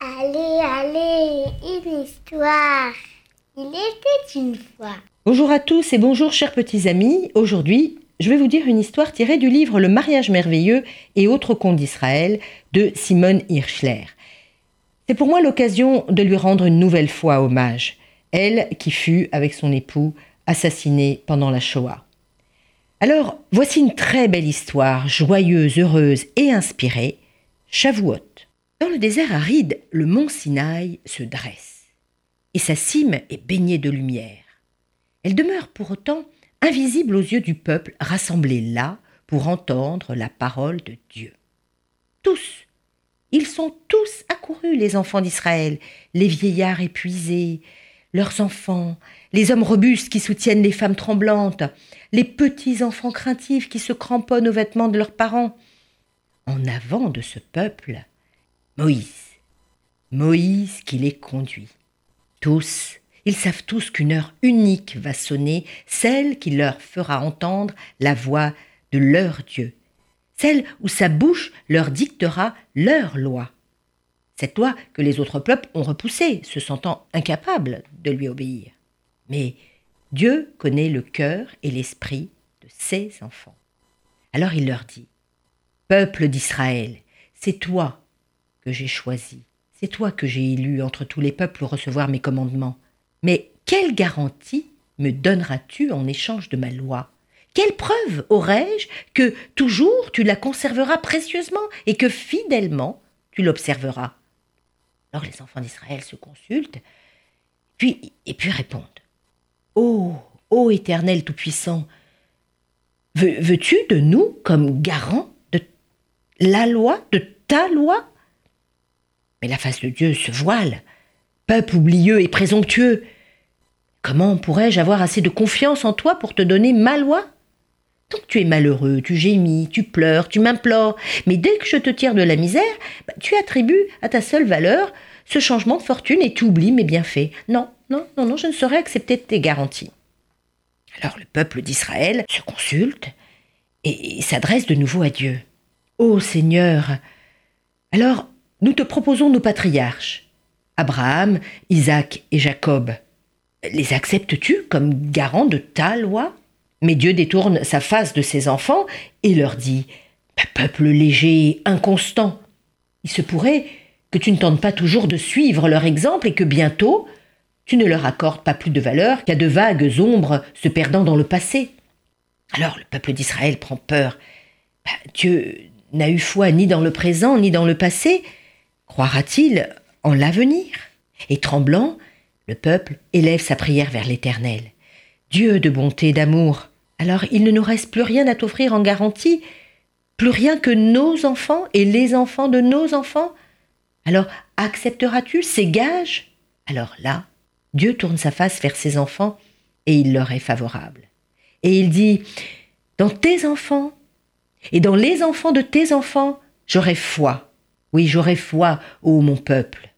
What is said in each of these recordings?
Allez, allez, une histoire. Il était une fois. Bonjour à tous et bonjour chers petits amis. Aujourd'hui, je vais vous dire une histoire tirée du livre Le mariage merveilleux et autres contes d'Israël de Simone Hirschler. C'est pour moi l'occasion de lui rendre une nouvelle fois hommage, elle qui fut, avec son époux, assassinée pendant la Shoah. Alors, voici une très belle histoire, joyeuse, heureuse et inspirée, Shavuot. Dans le désert aride, le mont Sinaï se dresse, et sa cime est baignée de lumière. Elle demeure pour autant invisible aux yeux du peuple rassemblé là pour entendre la parole de Dieu. Tous, ils sont tous accourus, les enfants d'Israël, les vieillards épuisés, leurs enfants, les hommes robustes qui soutiennent les femmes tremblantes, les petits enfants craintifs qui se cramponnent aux vêtements de leurs parents. En avant de ce peuple, Moïse. Moïse qui les conduit. Tous, ils savent tous qu'une heure unique va sonner, celle qui leur fera entendre la voix de leur Dieu, celle où sa bouche leur dictera leur loi. Cette loi que les autres peuples ont repoussée, se sentant incapables lui obéir. Mais Dieu connaît le cœur et l'esprit de ses enfants. Alors il leur dit, Peuple d'Israël, c'est toi que j'ai choisi, c'est toi que j'ai élu entre tous les peuples pour recevoir mes commandements. Mais quelle garantie me donneras-tu en échange de ma loi? Quelle preuve aurai-je que toujours tu la conserveras précieusement et que fidèlement tu l'observeras? Alors les enfants d'Israël se consultent, puis, et puis répondent. Ô, ô Éternel Tout-Puissant, veux-tu de nous comme garant de la loi, de ta loi? Mais la face de Dieu se voile. Peuple oublieux et présomptueux, comment pourrais-je avoir assez de confiance en toi pour te donner ma loi? Donc tu es malheureux, tu gémis, tu pleures, tu m'implores, mais dès que je te tire de la misère, bah, tu attribues à ta seule valeur ce changement de fortune et tu oublies mes bienfaits. Non, non, non, non, je ne saurais accepter tes garanties. Alors le peuple d'Israël se consulte et, s'adresse de nouveau à Dieu. Ô Seigneur, alors nous te proposons nos patriarches, Abraham, Isaac et Jacob. Les acceptes-tu comme garants de ta loi? Mais Dieu détourne sa face de ses enfants et leur dit Peuple léger inconstant, il se pourrait que tu ne tentes pas toujours de suivre leur exemple et que bientôt tu ne leur accordes pas plus de valeur qu'à de vagues ombres se perdant dans le passé. Alors le peuple d'Israël prend peur. Bah, Dieu n'a eu foi ni dans le présent ni dans le passé. Croira-t-il en l'avenir? Et tremblant, le peuple élève sa prière vers l'Éternel. Dieu de bonté d'amour, alors il ne nous reste plus rien à t'offrir en garantie, plus rien que nos enfants et les enfants de nos enfants. Alors accepteras-tu ces gages? Alors là, Dieu tourne sa face vers ses enfants et il leur est favorable. Et il dit, dans tes enfants et dans les enfants de tes enfants, j'aurai foi. Oui, j'aurai foi, ô mon peuple.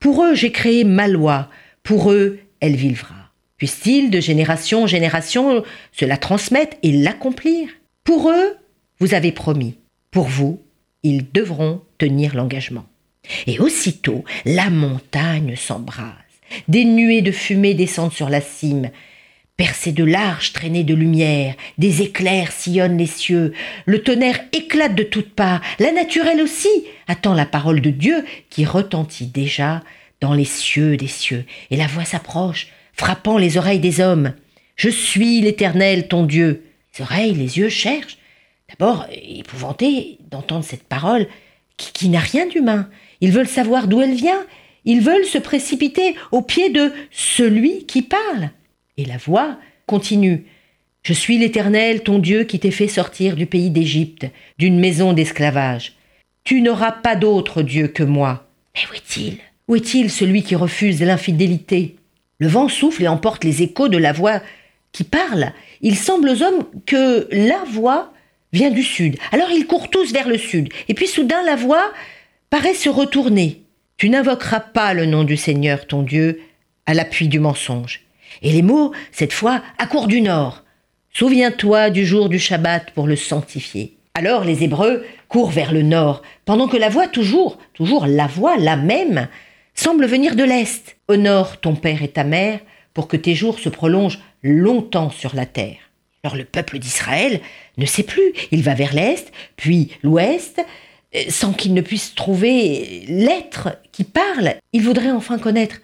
Pour eux, j'ai créé ma loi. Pour eux, elle vivra. Puisse-t-il de génération en génération se la transmettre et l'accomplir? Pour eux, vous avez promis. Pour vous, ils devront tenir l'engagement. Et aussitôt, la montagne s'embrase. Des nuées de fumée descendent sur la cime. Percées de larges traînées de lumière, des éclairs sillonnent les cieux, le tonnerre éclate de toutes parts, la nature elle aussi attend la parole de Dieu qui retentit déjà dans les cieux des cieux, et la voix s'approche, frappant les oreilles des hommes. Je suis l'Éternel, ton Dieu. Les oreilles, les yeux cherchent, d'abord épouvantés d'entendre cette parole qui n'a rien d'humain. Ils veulent savoir d'où elle vient, ils veulent se précipiter au pied de celui qui parle. Et la voix continue. Je suis l'Éternel, ton Dieu, qui t'ai fait sortir du pays d'Égypte, d'une maison d'esclavage. Tu n'auras pas d'autre Dieu que moi. Mais où est-il? Où est-il celui qui refuse l'infidélité? Le vent souffle et emporte les échos de la voix qui parle. Il semble aux hommes que la voix vient du sud. Alors ils courent tous vers le sud. Et puis soudain la voix paraît se retourner. Tu n'invoqueras pas le nom du Seigneur ton Dieu à l'appui du mensonge. Et les mots, cette fois, accourent du nord. Souviens-toi du jour du Shabbat pour le sanctifier. Alors les Hébreux courent vers le nord, pendant que la voix toujours, toujours la voix, la même, semble venir de l'est. Honore ton père et ta mère, pour que tes jours se prolongent longtemps sur la terre. Alors le peuple d'Israël ne sait plus, il va vers l'est, puis l'ouest, sans qu'il ne puisse trouver l'être qui parle. Il voudrait enfin connaître,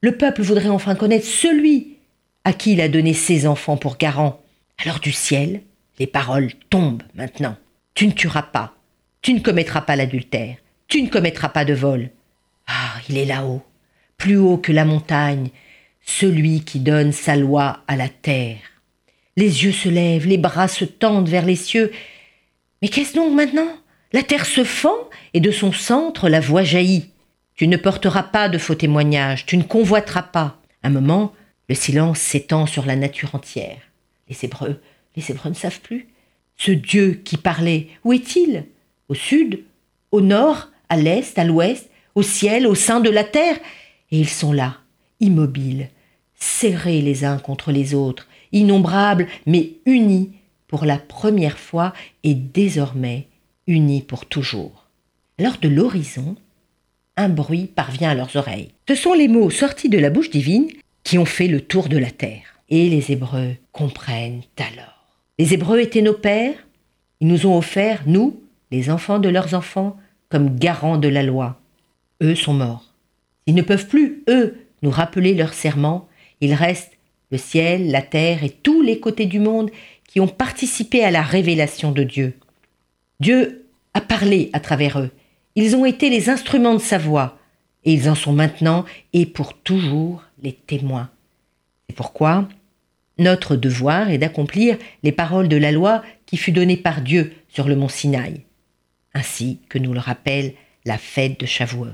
le peuple voudrait enfin connaître celui à qui il a donné ses enfants pour garant. Alors du ciel, les paroles tombent maintenant. Tu ne tueras pas, tu ne commettras pas l'adultère, tu ne commettras pas de vol. Ah, il est là-haut, plus haut que la montagne, celui qui donne sa loi à la terre. Les yeux se lèvent, les bras se tendent vers les cieux. Mais qu'est-ce donc maintenant? La terre se fend et de son centre la voix jaillit. Tu ne porteras pas de faux témoignages, tu ne convoiteras pas. Un moment, le silence s'étend sur la nature entière. Les Hébreux, les Hébreux ne savent plus. Ce Dieu qui parlait, où est-il? Au sud Au nord À l'est À l'ouest Au ciel Au sein de la terre Et ils sont là, immobiles, serrés les uns contre les autres, innombrables, mais unis pour la première fois et désormais unis pour toujours. Lors de l'horizon, un bruit parvient à leurs oreilles. Ce sont les mots sortis de la bouche divine qui ont fait le tour de la terre. Et les Hébreux comprennent alors. Les Hébreux étaient nos pères, ils nous ont offert, nous, les enfants de leurs enfants, comme garants de la loi. Eux sont morts. Ils ne peuvent plus, eux, nous rappeler leur serment, il reste le ciel, la terre et tous les côtés du monde qui ont participé à la révélation de Dieu. Dieu a parlé à travers eux. Ils ont été les instruments de sa voix, et ils en sont maintenant et pour toujours les témoins. C'est pourquoi notre devoir est d'accomplir les paroles de la loi qui fut donnée par Dieu sur le mont Sinaï, ainsi que nous le rappelle la fête de Shavuot.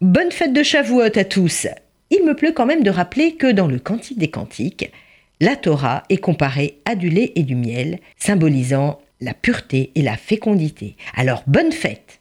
Bonne fête de Shavuot à tous il me pleut quand même de rappeler que dans le Cantique des Cantiques, la Torah est comparée à du lait et du miel, symbolisant la pureté et la fécondité. Alors bonne fête